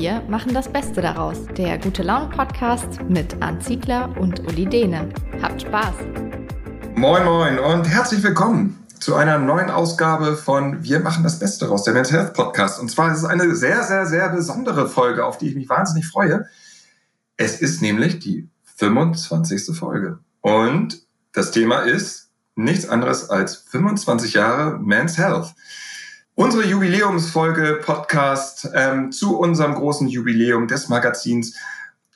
Wir machen das Beste daraus. Der Gute Laune Podcast mit Arndt Ziegler und Uli Dehne. Habt Spaß! Moin Moin und herzlich willkommen zu einer neuen Ausgabe von Wir machen das Beste daraus, der Mental Health Podcast. Und zwar ist es eine sehr, sehr, sehr besondere Folge, auf die ich mich wahnsinnig freue. Es ist nämlich die 25. Folge. Und das Thema ist nichts anderes als 25 Jahre Men's Health. Unsere Jubiläumsfolge Podcast ähm, zu unserem großen Jubiläum des Magazins.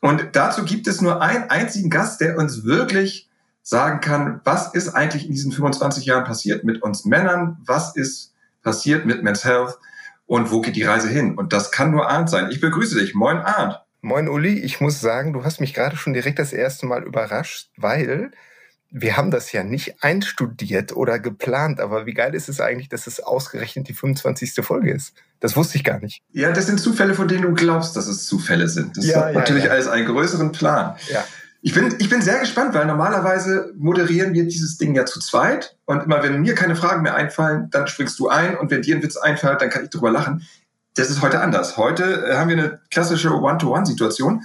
Und dazu gibt es nur einen einzigen Gast, der uns wirklich sagen kann, was ist eigentlich in diesen 25 Jahren passiert mit uns Männern? Was ist passiert mit Men's Health? Und wo geht die Reise hin? Und das kann nur Arndt sein. Ich begrüße dich. Moin Arndt. Moin Uli. Ich muss sagen, du hast mich gerade schon direkt das erste Mal überrascht, weil wir haben das ja nicht einstudiert oder geplant, aber wie geil ist es eigentlich, dass es ausgerechnet die 25. Folge ist? Das wusste ich gar nicht. Ja, das sind Zufälle, von denen du glaubst, dass es Zufälle sind. Das ja, hat ja, natürlich ja. alles einen größeren Plan. Ja. Ich bin, ich bin sehr gespannt, weil normalerweise moderieren wir dieses Ding ja zu zweit. Und immer wenn mir keine Fragen mehr einfallen, dann springst du ein. Und wenn dir ein Witz einfällt, dann kann ich drüber lachen. Das ist heute anders. Heute äh, haben wir eine klassische One-to-One-Situation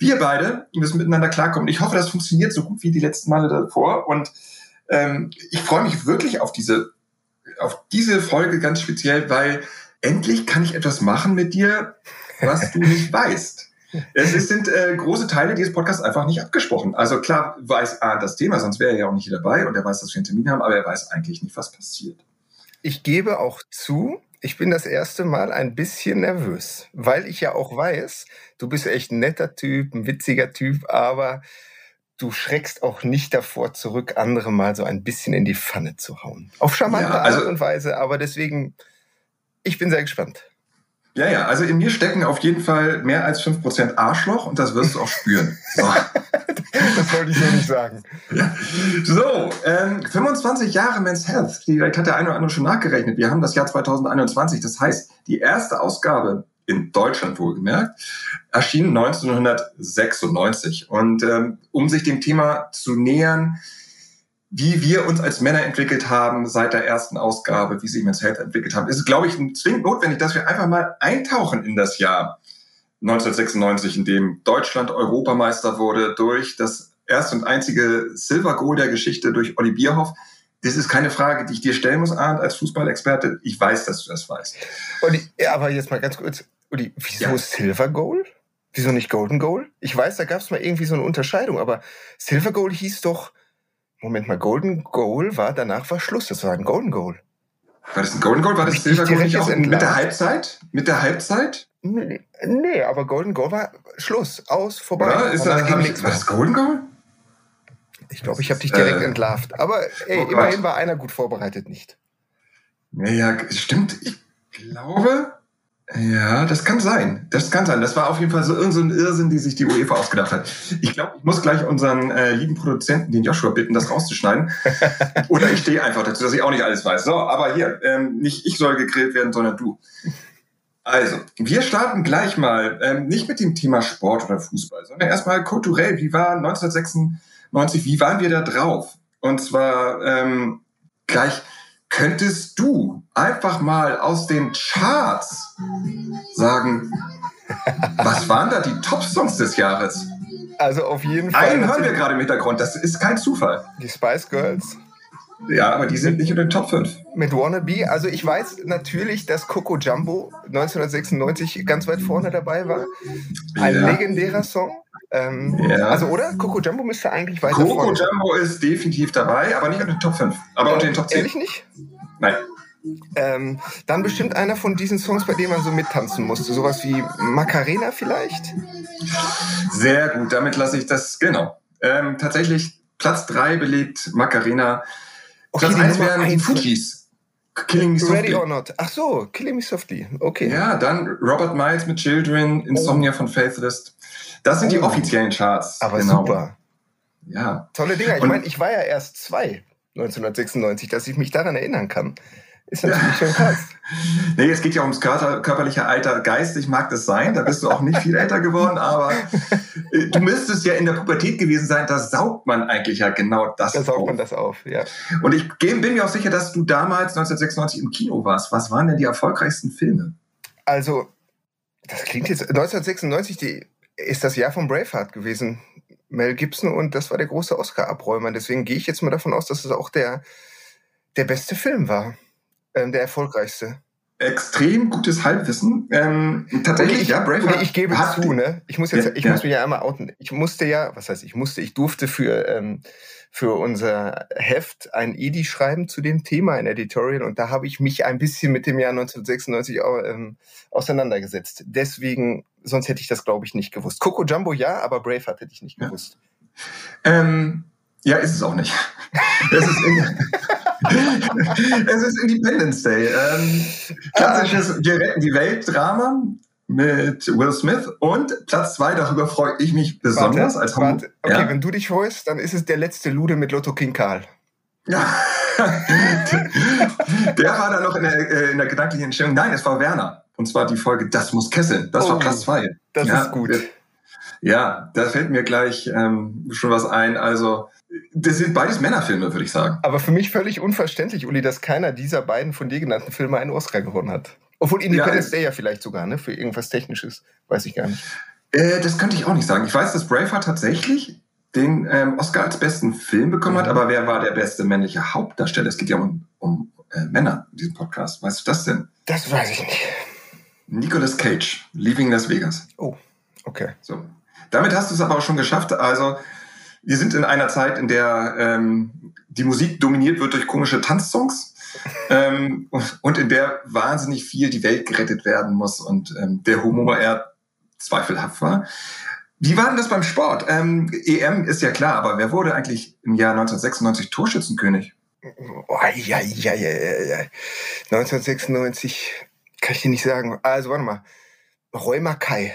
wir beide müssen miteinander klarkommen. Ich hoffe, das funktioniert so gut wie die letzten Male davor. Und ähm, ich freue mich wirklich auf diese, auf diese Folge ganz speziell, weil endlich kann ich etwas machen mit dir, was du nicht weißt. Es sind äh, große Teile dieses Podcasts einfach nicht abgesprochen. Also klar weiß A das Thema, sonst wäre er ja auch nicht hier dabei und er weiß, dass wir einen Termin haben, aber er weiß eigentlich nicht, was passiert. Ich gebe auch zu, ich bin das erste Mal ein bisschen nervös, weil ich ja auch weiß, du bist echt ein netter Typ, ein witziger Typ, aber du schreckst auch nicht davor zurück, andere mal so ein bisschen in die Pfanne zu hauen. Auf charmante ja, also, Art und Weise, aber deswegen, ich bin sehr gespannt. Ja, ja, also in mir stecken auf jeden Fall mehr als 5% Arschloch und das wirst du auch spüren. So. das wollte ich so nicht sagen. Ja. So, ähm, 25 Jahre Men's Health. Vielleicht hat der eine oder andere schon nachgerechnet. Wir haben das Jahr 2021. Das heißt, die erste Ausgabe in Deutschland wohlgemerkt, erschien 1996. Und ähm, um sich dem Thema zu nähern, wie wir uns als Männer entwickelt haben seit der ersten Ausgabe, wie sich Men's Health entwickelt haben, ist es, glaube ich, zwingend notwendig, dass wir einfach mal eintauchen in das Jahr 1996, in dem Deutschland Europameister wurde durch das erste und einzige Silver Goal der Geschichte durch Olli Bierhoff. Das ist keine Frage, die ich dir stellen muss, Arndt, als Fußballexperte. Ich weiß, dass du das weißt. Olli, aber jetzt mal ganz kurz, Olli, wieso ja. Silver Goal? Wieso nicht Golden Goal? Ich weiß, da gab es mal irgendwie so eine Unterscheidung, aber Silver Goal hieß doch, Moment mal, Golden Goal war, danach war Schluss. Das war ein Golden Goal. War das ein Golden Goal? War das Silver Goal nicht auch mit der Halbzeit? Mit der Halbzeit? Nee, nee, aber Golden Goal war Schluss, aus, vorbei. Ja, ist das, ich, war das Golden Goal? Ich glaube, ich habe dich direkt äh, entlarvt. Aber ey, oh immerhin war einer gut vorbereitet, nicht? Naja, stimmt. Ich glaube, ja, das kann sein. Das kann sein. Das war auf jeden Fall so irgendein so Irrsinn, die sich die UEFA ausgedacht hat. Ich glaube, ich muss gleich unseren äh, lieben Produzenten, den Joshua, bitten, das rauszuschneiden. Oder ich stehe einfach dazu, dass ich auch nicht alles weiß. So, aber hier, ähm, nicht ich soll gegrillt werden, sondern du. Also, wir starten gleich mal, ähm, nicht mit dem Thema Sport oder Fußball, sondern erstmal kulturell. Wie war 1996, wie waren wir da drauf? Und zwar ähm, gleich könntest du einfach mal aus den Charts sagen, was waren da die Top-Songs des Jahres? Also auf jeden Fall. Einen hören wir gerade im Hintergrund, das ist kein Zufall. Die Spice Girls. Ja, aber die sind nicht in den Top 5. Mit Wannabe, also ich weiß natürlich, dass Coco Jumbo 1996 ganz weit vorne dabei war. Ein ja. legendärer Song. Ähm, ja. Also, oder? Coco Jumbo müsste eigentlich weiter Coco vorne. Jumbo ist definitiv dabei, aber nicht unter den Top 5. Aber äh, unter den Top 10. Ehrlich nicht? Nein. Ähm, dann bestimmt einer von diesen Songs, bei denen man so mittanzen musste. Sowas wie Macarena vielleicht? Sehr gut, damit lasse ich das, genau. Ähm, tatsächlich Platz 3 belegt Macarena. Okay, Platz 1 wären die Fujis. Killing Me Softly. Ready or Not. Ach so, Killing Me Softly. Okay. Ja, dann Robert Miles mit Children, Insomnia oh. von Faithless. Das sind oh. die offiziellen Charts. Aber genau. super. Ja. Tolle Dinger. Ich meine, ich war ja erst zwei 1996, dass ich mich daran erinnern kann. Ist natürlich schon krass. Nee, es geht ja ums körperliche Alter. Geistig mag das sein, da bist du auch nicht viel älter geworden, aber äh, du müsstest ja in der Pubertät gewesen sein, da saugt man eigentlich ja genau das Da saugt auf. man das auf, ja. Und ich bin mir auch sicher, dass du damals 1996 im Kino warst. Was waren denn die erfolgreichsten Filme? Also, das klingt jetzt, 1996 die, ist das Jahr von Braveheart gewesen. Mel Gibson und das war der große Oscar-Abräumer. Deswegen gehe ich jetzt mal davon aus, dass es auch der, der beste Film war. Ähm, der erfolgreichste. Extrem gutes Halbwissen. Ähm, tatsächlich, ich, ja, Braveheart. Ich gebe zu, ne? Ich muss jetzt, ja, ich ja. muss mich ja einmal outen. Ich musste ja, was heißt ich musste, ich durfte für, ähm, für unser Heft ein Edi schreiben zu dem Thema, ein Editorial, und da habe ich mich ein bisschen mit dem Jahr 1996 auch, ähm, auseinandergesetzt. Deswegen, sonst hätte ich das, glaube ich, nicht gewusst. Coco Jumbo ja, aber Braveheart hätte ich nicht gewusst. Ähm, ja, ist es auch nicht. es, ist es ist Independence Day. Ähm, klassisches Wir retten die Welt-Drama mit Will Smith und Platz zwei, darüber freue ich mich besonders warte, als warte. Okay, ja? wenn du dich freust, dann ist es der letzte Lude mit Lotto King Karl. Ja. der war da noch in der, äh, in der gedanklichen Entstellung. Nein, es war Werner. Und zwar die Folge Das muss kesseln. Das oh, war Platz zwei. Das ja, ist gut. Ja, da fällt mir gleich ähm, schon was ein. Also, das sind beides Männerfilme, würde ich sagen. Aber für mich völlig unverständlich, Uli, dass keiner dieser beiden von dir genannten Filme einen Oscar gewonnen hat. Obwohl Independence ja, Day ja vielleicht sogar, ne? Für irgendwas Technisches. Weiß ich gar nicht. Äh, das könnte ich auch nicht sagen. Ich weiß, dass Braveheart tatsächlich den ähm, Oscar als besten Film bekommen mhm. hat, aber wer war der beste männliche Hauptdarsteller? Es geht ja um, um äh, Männer in diesem Podcast. Weißt du das denn? Das weiß ich nicht. Nicolas Cage, Leaving Las Vegas. Oh, okay. So. Damit hast du es aber auch schon geschafft. Also, wir sind in einer Zeit, in der ähm, die Musik dominiert wird durch komische Tanzsongs ähm, und in der wahnsinnig viel die Welt gerettet werden muss und ähm, der Humor eher zweifelhaft war. Wie war denn das beim Sport? Ähm, EM ist ja klar, aber wer wurde eigentlich im Jahr 1996 Torschützenkönig? Oh, ja, ja, ja, ja. 1996 kann ich dir nicht sagen. Also warte mal. Roy Mackay.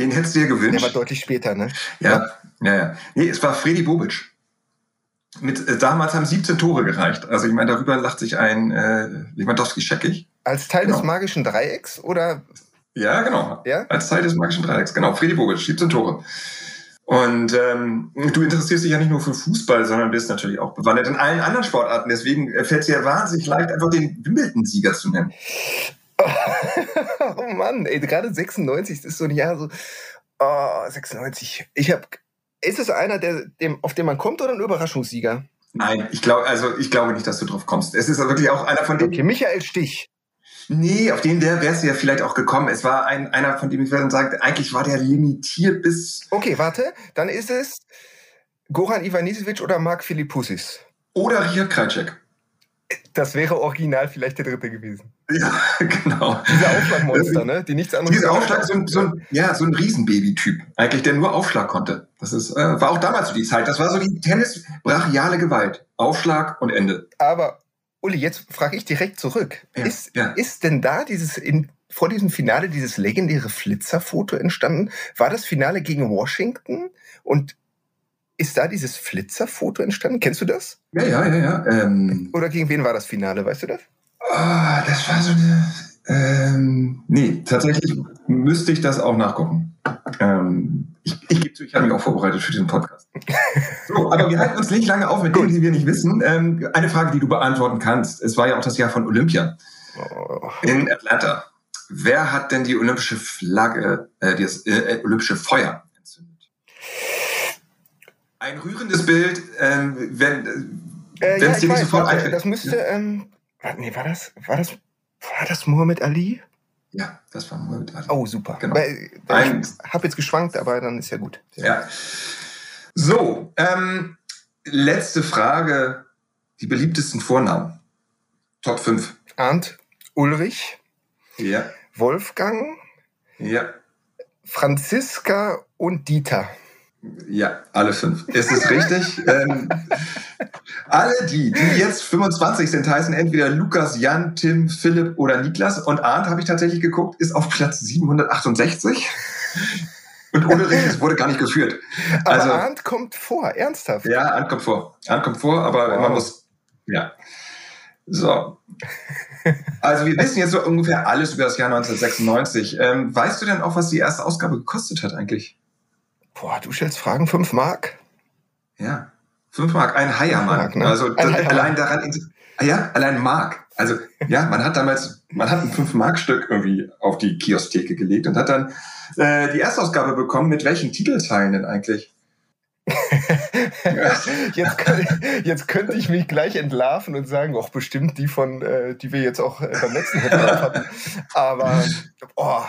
Den hättest du dir gewünscht. Der war deutlich später, ne? Ja, ja, ja. Nee, es war Freddy Bobic. Mit, äh, damals haben 17 Tore gereicht. Also ich meine, darüber lacht sich ein äh, Lewandowski scheckig. Als Teil genau. des magischen Dreiecks oder? Ja, genau. Ja? Als Teil des magischen Dreiecks. Genau, Freddy Bobic, 17 Tore. Und ähm, du interessierst dich ja nicht nur für Fußball, sondern bist natürlich auch bewandert in allen anderen Sportarten. Deswegen äh, fällt es dir wahnsinnig leicht, einfach den Wimbledon-Sieger zu nennen. oh Mann, ey, gerade 96, das ist so ein Jahr so, oh, 96. Ich habe, ist es einer, der, dem, auf den man kommt oder ein Überraschungssieger? Nein, ich glaube, also ich glaube nicht, dass du drauf kommst. Es ist wirklich auch einer von denen. Okay, Michael Stich. Nee, auf den wärst du ja vielleicht auch gekommen. Es war ein, einer, von dem ich dann sagt, eigentlich war der limitiert bis. Okay, warte, dann ist es Goran Ivanisevic oder Mark Philippoussis. Oder Richard Krajcek. Das wäre original vielleicht der dritte gewesen. Ja, genau. Diese Aufschlagmonster, ne? Die nichts anderes. Dieser Aufschlag, so ein, so ein, ja, so ein Riesenbaby-Typ. Eigentlich, der nur Aufschlag konnte. Das ist, äh, war auch damals so die Zeit. Das war so die Tennis-brachiale Gewalt. Aufschlag und Ende. Aber, Uli, jetzt frage ich direkt zurück. Ja, ist, ja. ist denn da dieses, in, vor diesem Finale dieses legendäre Flitzerfoto entstanden? War das Finale gegen Washington? Und ist da dieses Flitzerfoto entstanden? Kennst du das? Ja, ja, ja, ja. Ähm, Oder gegen wen war das Finale, weißt du das? Oh, das war so eine. Ähm, nee, tatsächlich müsste ich das auch nachgucken. Ähm, ich ich gebe zu, ich habe mich auch vorbereitet für diesen Podcast. So, aber wir halten uns nicht lange auf mit Dingen, die wir nicht wissen. Ähm, eine Frage, die du beantworten kannst. Es war ja auch das Jahr von Olympia oh. in Atlanta. Wer hat denn die olympische Flagge, äh, das äh, olympische Feuer ein rührendes Bild, ähm, wenn äh, ja, dir nicht sofort einfällt. Das müsste, ähm, nee, war das, war das, war das Muhammad Ali? Ja, das war Muhammad Ali. Oh, super. Genau. Weil, ich habe jetzt geschwankt, aber dann ist ja gut. Ja. ja. So, ähm, letzte Frage. Die beliebtesten Vornamen. Top 5. Arndt, Ulrich. Ja. Wolfgang. Ja. Franziska und Dieter. Ja, alle fünf. Ist es richtig? ähm, alle die, die jetzt 25 sind, heißen entweder Lukas, Jan, Tim, Philipp oder Niklas. Und Arndt, habe ich tatsächlich geguckt, ist auf Platz 768. Und Ulrich wurde gar nicht geführt. Aber also, Arndt kommt vor, ernsthaft? Ja, Arndt kommt vor. Arndt kommt vor, aber wow. man muss, ja. So. Also wir wissen jetzt so ungefähr alles über das Jahr 1996. Ähm, weißt du denn auch, was die erste Ausgabe gekostet hat eigentlich? Boah, du stellst Fragen, fünf Mark? Ja, fünf Mark, ein Heiermann. Ne? Also Heiermann. allein daran, ja, allein Mark. Also ja, man hat damals, man hat ein fünf Mark Stück irgendwie auf die Kiosktheke gelegt und hat dann äh, die Erstausgabe bekommen. Mit welchen Titelzeilen denn eigentlich? jetzt, kann, jetzt, könnte ich mich gleich entlarven und sagen, auch bestimmt die von, äh, die wir jetzt auch äh, beim letzten Heft hatten. Aber oh,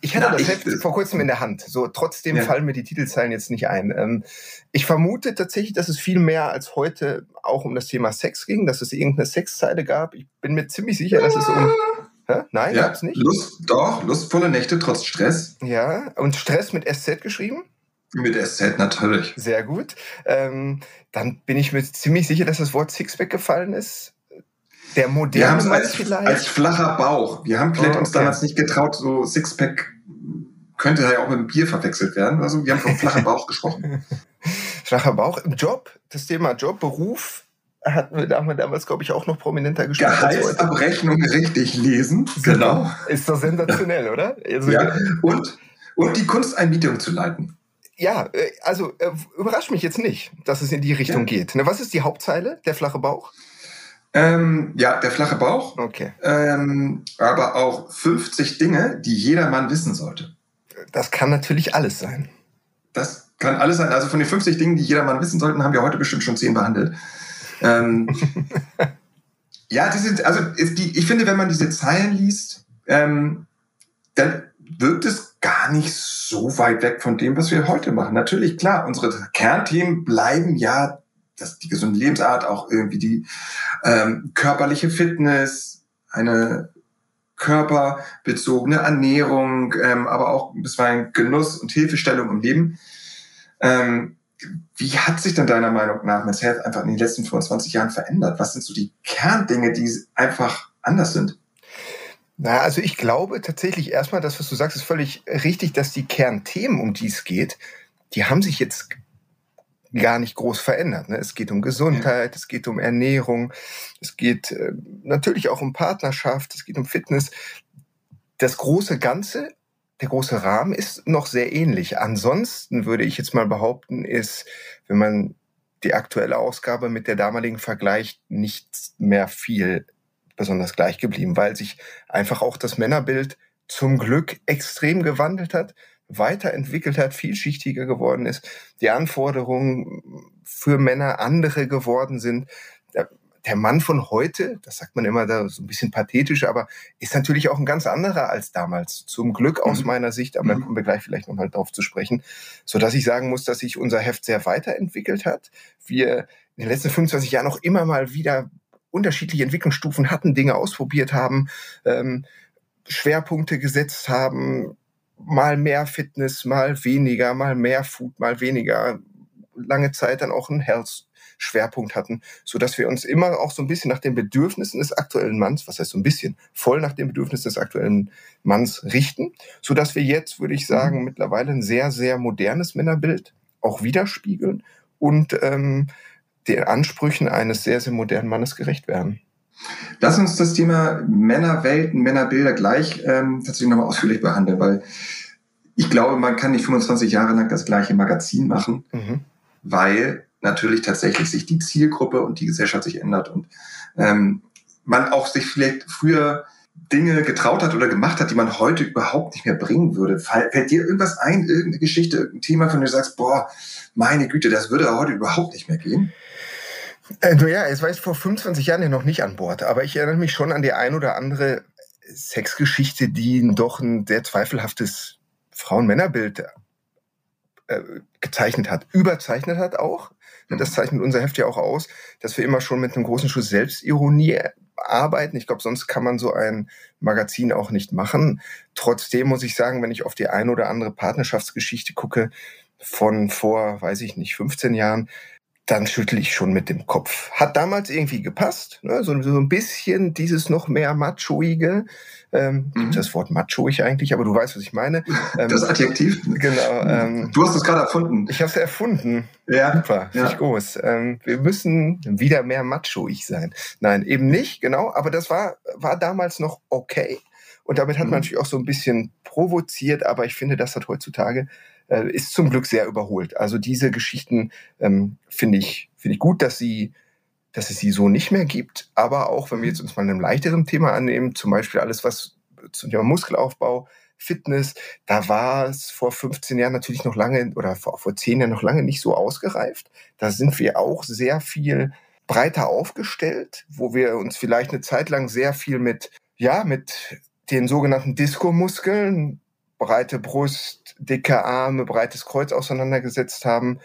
ich hatte Na, das Heft vor kurzem in der Hand. So, trotzdem ja. fallen mir die Titelzeilen jetzt nicht ein. Ähm, ich vermute tatsächlich, dass es viel mehr als heute auch um das Thema Sex ging, dass es irgendeine Sexzeile gab. Ich bin mir ziemlich sicher, dass es um Hä? Nein, ja, gab's nicht. Lust, doch, lustvolle Nächte trotz Stress. Ja, und Stress mit SZ geschrieben? Mit SZ natürlich. Sehr gut. Ähm, dann bin ich mir ziemlich sicher, dass das Wort Sixpack gefallen ist. Der moderne Mann als, vielleicht. Als flacher Bauch. Wir haben vielleicht oh, okay. uns damals nicht getraut, so Sixpack könnte ja auch mit einem Bier verwechselt werden. Also wir haben vom flachen Bauch gesprochen. Flacher Bauch im Job, das Thema Job, Beruf, hatten wir damals, glaube ich, auch noch prominenter gespielt. Gehaltsabrechnung richtig lesen. Genau. Ist doch sensationell, oder? Also, ja. Und, und die Kunsteinmietung zu leiten ja, äh, also äh, überrascht mich jetzt nicht, dass es in die Richtung ja. geht. Ne, was ist die Hauptzeile? Der flache Bauch? Ähm, ja, der flache Bauch. Okay. Ähm, aber auch 50 Dinge, die jeder Mann wissen sollte. Das kann natürlich alles sein. Das kann alles sein. Also von den 50 Dingen, die jeder Mann wissen sollte, haben wir heute bestimmt schon 10 behandelt. Ähm, ja, die sind, also die, ich finde, wenn man diese Zeilen liest, ähm, dann wirkt es gar nicht so weit weg von dem, was wir heute machen. Natürlich, klar, unsere Kernthemen bleiben ja das, die gesunde Lebensart, auch irgendwie die ähm, körperliche Fitness, eine körperbezogene Ernährung, ähm, aber auch bisweilen Genuss und Hilfestellung im Leben. Ähm, wie hat sich denn deiner Meinung nach Men's Health einfach in den letzten 25 Jahren verändert? Was sind so die Kerndinge, die einfach anders sind? Na, also ich glaube tatsächlich erstmal, das, was du sagst, ist völlig richtig, dass die Kernthemen, um die es geht, die haben sich jetzt gar nicht groß verändert. Ne? Es geht um Gesundheit, es geht um Ernährung, es geht äh, natürlich auch um Partnerschaft, es geht um Fitness. Das große Ganze, der große Rahmen ist noch sehr ähnlich. Ansonsten würde ich jetzt mal behaupten, ist, wenn man die aktuelle Ausgabe mit der damaligen vergleicht, nicht mehr viel besonders gleich geblieben, weil sich einfach auch das Männerbild zum Glück extrem gewandelt hat, weiterentwickelt hat, vielschichtiger geworden ist, die Anforderungen für Männer andere geworden sind. Der Mann von heute, das sagt man immer da so ein bisschen pathetisch, aber ist natürlich auch ein ganz anderer als damals. Zum Glück aus mhm. meiner Sicht, aber mhm. da kommen wir gleich vielleicht nochmal drauf zu sprechen, so dass ich sagen muss, dass sich unser Heft sehr weiterentwickelt hat. Wir in den letzten 25 Jahren auch immer mal wieder unterschiedliche Entwicklungsstufen hatten, Dinge ausprobiert haben, ähm, Schwerpunkte gesetzt haben, mal mehr Fitness, mal weniger, mal mehr Food, mal weniger, lange Zeit dann auch einen Health Schwerpunkt hatten, so dass wir uns immer auch so ein bisschen nach den Bedürfnissen des aktuellen Manns, was heißt so ein bisschen, voll nach den Bedürfnissen des aktuellen Manns richten, so dass wir jetzt, würde ich sagen, mhm. mittlerweile ein sehr, sehr modernes Männerbild auch widerspiegeln und ähm, den Ansprüchen eines sehr, sehr modernen Mannes gerecht werden. Lass uns das Thema Männerwelten, Männerbilder gleich ähm, tatsächlich nochmal ausführlich behandeln, weil ich glaube, man kann nicht 25 Jahre lang das gleiche Magazin machen, mhm. weil natürlich tatsächlich sich die Zielgruppe und die Gesellschaft sich ändert und ähm, man auch sich vielleicht früher Dinge getraut hat oder gemacht hat, die man heute überhaupt nicht mehr bringen würde. Fällt dir irgendwas ein, irgendeine Geschichte, irgendein Thema, von dem du sagst, boah, meine Güte, das würde heute überhaupt nicht mehr gehen? Äh, naja, es war jetzt vor 25 Jahren ja noch nicht an Bord, aber ich erinnere mich schon an die ein oder andere Sexgeschichte, die doch ein sehr zweifelhaftes Frauen-Männer-Bild äh, gezeichnet hat, überzeichnet hat auch. Mhm. Das zeichnet unser Heft ja auch aus, dass wir immer schon mit einem großen Schuss Selbstironie arbeiten. Ich glaube, sonst kann man so ein Magazin auch nicht machen. Trotzdem muss ich sagen, wenn ich auf die eine oder andere Partnerschaftsgeschichte gucke, von vor, weiß ich nicht, 15 Jahren, dann schüttel ich schon mit dem Kopf. Hat damals irgendwie gepasst, ne? so, so ein bisschen dieses noch mehr Machoige. Ähm, mhm. Das Wort machoig eigentlich, aber du weißt, was ich meine. Ähm, das Adjektiv? Genau. Ähm, du hast es gerade erfunden. Ich habe es erfunden. Ja. Super, ja. ich groß. Ähm, wir müssen wieder mehr machoig sein. Nein, eben nicht, genau. Aber das war, war damals noch okay. Und damit hat man mhm. natürlich auch so ein bisschen provoziert, aber ich finde, das hat heutzutage äh, ist zum Glück sehr überholt. Also diese Geschichten ähm, finde ich, finde ich gut, dass sie dass es sie so nicht mehr gibt. Aber auch, wenn wir jetzt uns mal einem leichteren Thema annehmen, zum Beispiel alles, was zum Thema Muskelaufbau, Fitness, da war es vor 15 Jahren natürlich noch lange oder vor, vor 10 Jahren noch lange nicht so ausgereift. Da sind wir auch sehr viel breiter aufgestellt, wo wir uns vielleicht eine Zeit lang sehr viel mit, ja, mit den sogenannten Diskomuskeln, breite Brust, dicke Arme, breites Kreuz auseinandergesetzt haben,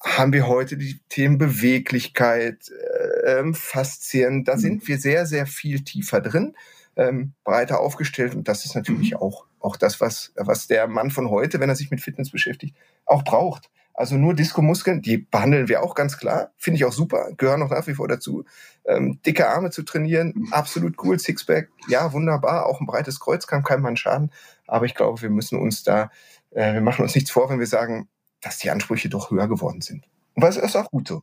haben wir heute die Themen Beweglichkeit, äh, ähm, Faszien. Da mhm. sind wir sehr, sehr viel tiefer drin, ähm, breiter aufgestellt. Und das ist natürlich mhm. auch, auch das, was, was der Mann von heute, wenn er sich mit Fitness beschäftigt, auch braucht. Also nur Diskomuskeln, die behandeln wir auch ganz klar. Finde ich auch super, gehören auch nach wie vor dazu. Ähm, dicke Arme zu trainieren, mhm. absolut cool. Sixpack, ja, wunderbar. Auch ein breites Kreuz kann keinem Mann schaden. Aber ich glaube, wir müssen uns da, äh, wir machen uns nichts vor, wenn wir sagen, dass die Ansprüche doch höher geworden sind. Und das ist auch gut so.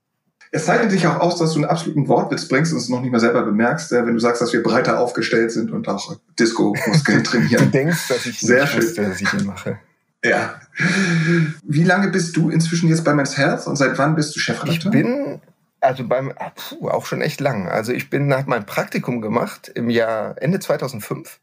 Es zeichnet sich auch aus, dass du einen absoluten Wortwitz bringst und es noch nicht mal selber bemerkst, äh, wenn du sagst, dass wir breiter aufgestellt sind und auch Disco-Muskeln trainieren. du denkst, dass ich Sehr schön. Wusste, dass ich ihn mache. Ja. Wie lange bist du inzwischen jetzt bei Men's Health und seit wann bist du Chefredakteur? Ich bin also beim ah, puh, auch schon echt lang. Also ich bin nach meinem Praktikum gemacht im Jahr Ende 2005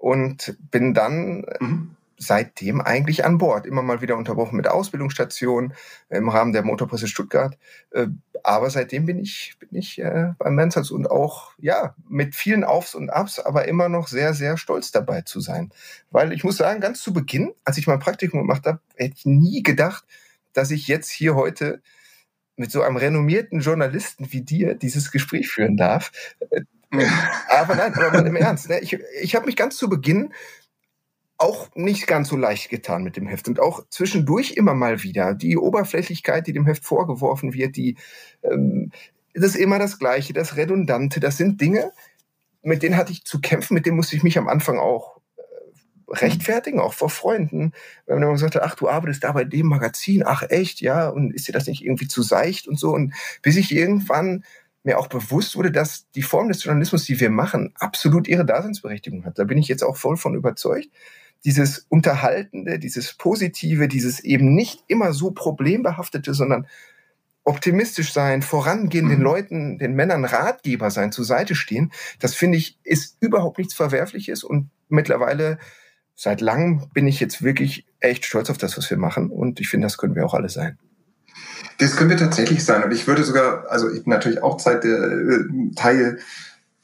und bin dann mhm. seitdem eigentlich an Bord. Immer mal wieder unterbrochen mit Ausbildungsstationen im Rahmen der Motorpresse Stuttgart. Äh, aber seitdem bin ich, bin ich äh, beim Mansers und auch, ja, mit vielen Aufs und Abs, aber immer noch sehr, sehr stolz dabei zu sein. Weil ich muss sagen, ganz zu Beginn, als ich mein Praktikum gemacht habe, hätte ich nie gedacht, dass ich jetzt hier heute mit so einem renommierten Journalisten wie dir dieses Gespräch führen darf. Aber nein, aber mal im Ernst. Ne? Ich, ich habe mich ganz zu Beginn auch nicht ganz so leicht getan mit dem Heft und auch zwischendurch immer mal wieder die Oberflächlichkeit, die dem Heft vorgeworfen wird, die ähm, das ist immer das Gleiche, das Redundante, das sind Dinge, mit denen hatte ich zu kämpfen, mit denen musste ich mich am Anfang auch äh, rechtfertigen, auch vor Freunden. Wenn man gesagt hat, ach, du arbeitest da bei dem Magazin, ach echt, ja, und ist dir das nicht irgendwie zu seicht und so. Und bis ich irgendwann mir auch bewusst wurde, dass die Form des Journalismus, die wir machen, absolut ihre Daseinsberechtigung hat. Da bin ich jetzt auch voll von überzeugt. Dieses Unterhaltende, dieses Positive, dieses eben nicht immer so problembehaftete, sondern optimistisch sein, vorangehen, mhm. den Leuten, den Männern Ratgeber sein, zur Seite stehen, das finde ich, ist überhaupt nichts Verwerfliches und mittlerweile seit langem bin ich jetzt wirklich echt stolz auf das, was wir machen und ich finde, das können wir auch alle sein. Das wir tatsächlich sein. Und ich würde sogar, also ich bin natürlich auch Zeit der, äh, Teil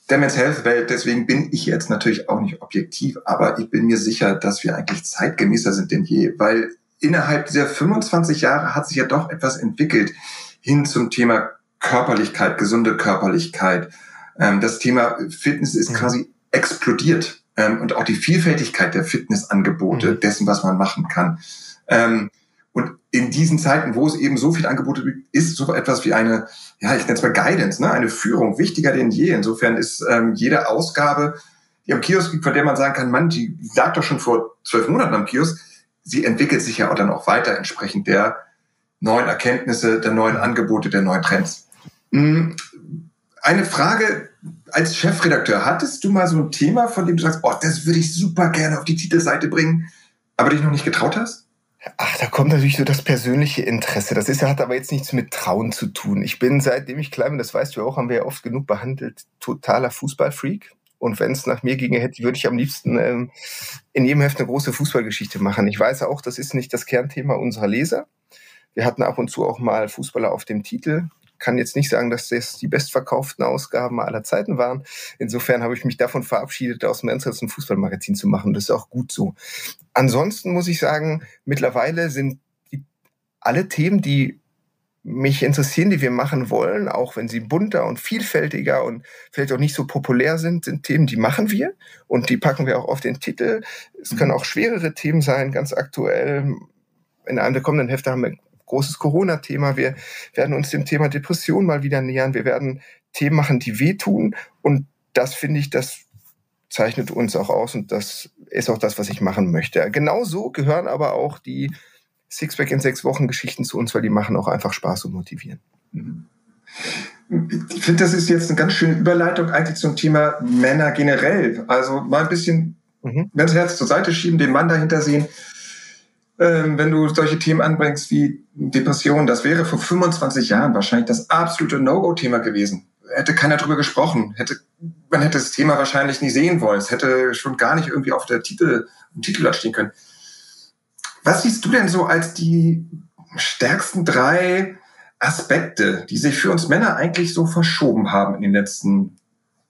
der Men's Health Welt, deswegen bin ich jetzt natürlich auch nicht objektiv, aber ich bin mir sicher, dass wir eigentlich zeitgemäßer sind denn je, weil innerhalb dieser 25 Jahre hat sich ja doch etwas entwickelt hin zum Thema Körperlichkeit, gesunde Körperlichkeit. Ähm, das Thema Fitness ist mhm. quasi explodiert ähm, und auch die Vielfältigkeit der Fitnessangebote, mhm. dessen, was man machen kann. Ähm, und in diesen Zeiten, wo es eben so viele Angebote gibt, ist so etwas wie eine, ja, ich nenne es mal Guidance, ne? eine Führung wichtiger denn je. Insofern ist ähm, jede Ausgabe, die am Kiosk liegt, von der man sagen kann, Mann, die lag doch schon vor zwölf Monaten am Kiosk, sie entwickelt sich ja auch dann auch weiter entsprechend der neuen Erkenntnisse, der neuen Angebote, der neuen Trends. Hm, eine Frage als Chefredakteur, hattest du mal so ein Thema, von dem du sagst, oh, das würde ich super gerne auf die Titelseite bringen, aber dich noch nicht getraut hast? Ach, da kommt natürlich so das persönliche Interesse. Das ist, hat aber jetzt nichts mit Trauen zu tun. Ich bin, seitdem ich klein bin, das weißt du auch, haben wir ja oft genug behandelt, totaler Fußballfreak. Und wenn es nach mir ginge, hätte, würde ich am liebsten ähm, in jedem Heft eine große Fußballgeschichte machen. Ich weiß auch, das ist nicht das Kernthema unserer Leser. Wir hatten ab und zu auch mal Fußballer auf dem Titel kann jetzt nicht sagen, dass das die bestverkauften Ausgaben aller Zeiten waren. Insofern habe ich mich davon verabschiedet, aus dem Ernst ein Fußballmagazin zu machen. Das ist auch gut so. Ansonsten muss ich sagen, mittlerweile sind die, alle Themen, die mich interessieren, die wir machen wollen, auch wenn sie bunter und vielfältiger und vielleicht auch nicht so populär sind, sind Themen, die machen wir und die packen wir auch auf den Titel. Es können auch schwerere Themen sein, ganz aktuell. In einem der kommenden Hefte haben wir großes Corona-Thema. Wir werden uns dem Thema Depression mal wieder nähern. Wir werden Themen machen, die wehtun. Und das finde ich, das zeichnet uns auch aus und das ist auch das, was ich machen möchte. Genauso gehören aber auch die Sixpack in sechs Wochen Geschichten zu uns, weil die machen auch einfach Spaß und motivieren. Ich finde, das ist jetzt eine ganz schöne Überleitung eigentlich zum Thema Männer generell. Also mal ein bisschen mhm. ganz Herz zur Seite schieben, den Mann dahinter sehen. Ähm, wenn du solche Themen anbringst wie Depression, das wäre vor 25 Jahren wahrscheinlich das absolute No-Go-Thema gewesen. Hätte keiner drüber gesprochen, hätte, man hätte das Thema wahrscheinlich nie sehen wollen. Es hätte schon gar nicht irgendwie auf der Titel, im Titelblatt stehen können. Was siehst du denn so als die stärksten drei Aspekte, die sich für uns Männer eigentlich so verschoben haben in den letzten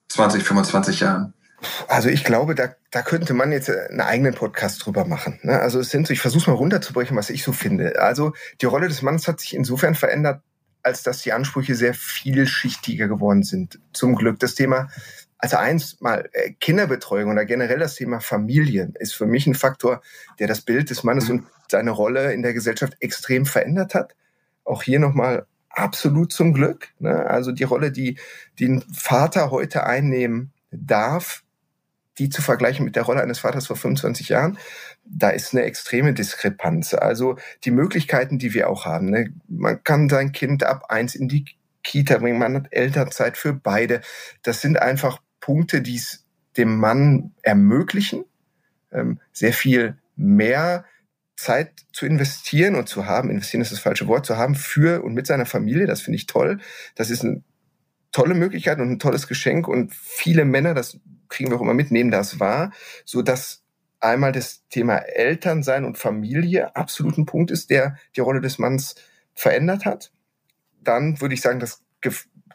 20, 25 Jahren? Also ich glaube, da, da könnte man jetzt einen eigenen Podcast drüber machen. Ne? Also es sind so, ich versuche es mal runterzubrechen, was ich so finde. Also die Rolle des Mannes hat sich insofern verändert, als dass die Ansprüche sehr vielschichtiger geworden sind. Zum Glück. Das Thema, also eins mal, äh, Kinderbetreuung oder generell das Thema Familie ist für mich ein Faktor, der das Bild des Mannes und seine Rolle in der Gesellschaft extrem verändert hat. Auch hier nochmal absolut zum Glück. Ne? Also die Rolle, die, ein Vater heute einnehmen darf, die zu vergleichen mit der Rolle eines Vaters vor 25 Jahren, da ist eine extreme Diskrepanz. Also die Möglichkeiten, die wir auch haben. Ne? Man kann sein Kind ab eins in die Kita bringen, man hat Elternzeit für beide. Das sind einfach Punkte, die es dem Mann ermöglichen, ähm, sehr viel mehr Zeit zu investieren und zu haben, investieren ist das falsche Wort, zu haben für und mit seiner Familie. Das finde ich toll. Das ist eine tolle Möglichkeit und ein tolles Geschenk und viele Männer, das kriegen wir auch immer mit, nehmen das wahr, so dass einmal das Thema Elternsein und Familie absolut ein Punkt ist, der die Rolle des Manns verändert hat. Dann würde ich sagen, dass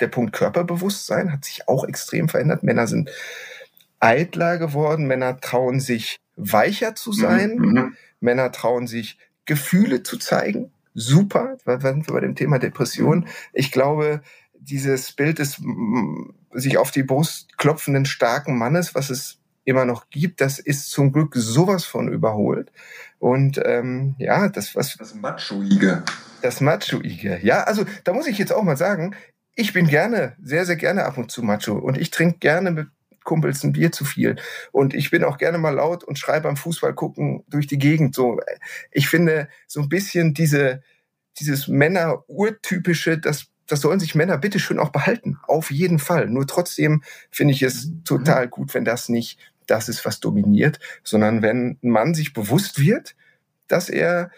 der Punkt Körperbewusstsein hat sich auch extrem verändert. Männer sind eitler geworden, Männer trauen sich weicher zu sein, mhm. mhm. Männer trauen sich Gefühle zu zeigen. Super, da sind wir bei dem Thema Depression. Ich glaube, dieses Bild des sich auf die Brust klopfenden starken Mannes, was es immer noch gibt, das ist zum Glück sowas von überholt. Und ähm, ja, das was das Machoige. Das Machoige. Ja, also da muss ich jetzt auch mal sagen, ich bin gerne, sehr, sehr gerne ab und zu Macho und ich trinke gerne mit Kumpels ein Bier zu viel. Und ich bin auch gerne mal laut und schreibe beim Fußball gucken durch die Gegend. So, ich finde so ein bisschen diese, dieses Männer-urtypische, das das sollen sich Männer bitte schön auch behalten. Auf jeden Fall. Nur trotzdem finde ich es mhm. total gut, wenn das nicht das ist, was dominiert, sondern wenn ein Mann sich bewusst wird, dass er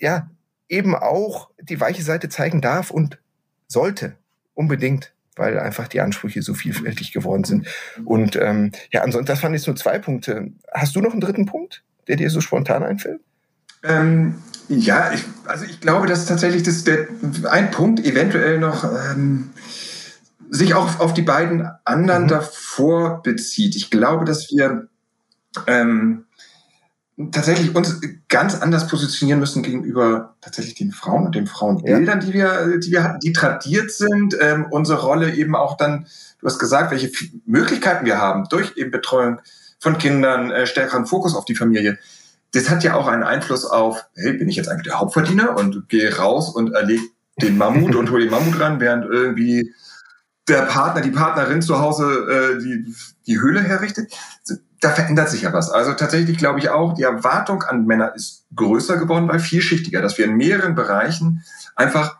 ja eben auch die weiche Seite zeigen darf und sollte. Unbedingt weil einfach die Ansprüche so vielfältig geworden sind. Und ähm, ja, ansonsten, das fand ich nur zwei Punkte. Hast du noch einen dritten Punkt, der dir so spontan einfällt? Ähm, ja, ich, also ich glaube, dass tatsächlich das der ein Punkt eventuell noch ähm, sich auch auf die beiden anderen mhm. davor bezieht. Ich glaube, dass wir ähm, tatsächlich uns ganz anders positionieren müssen gegenüber tatsächlich den Frauen und den Frauenbildern, ja. die wir, die wir, die tradiert sind. Ähm, unsere Rolle eben auch dann, du hast gesagt, welche Möglichkeiten wir haben durch eben Betreuung von Kindern, äh, stärkeren Fokus auf die Familie das hat ja auch einen Einfluss auf, hey, bin ich jetzt eigentlich der Hauptverdiener und gehe raus und erlege den Mammut und hole den Mammut ran, während irgendwie der Partner, die Partnerin zu Hause äh, die, die Höhle herrichtet. Da verändert sich ja was. Also tatsächlich glaube ich auch, die Erwartung an Männer ist größer geworden, weil vielschichtiger, dass wir in mehreren Bereichen einfach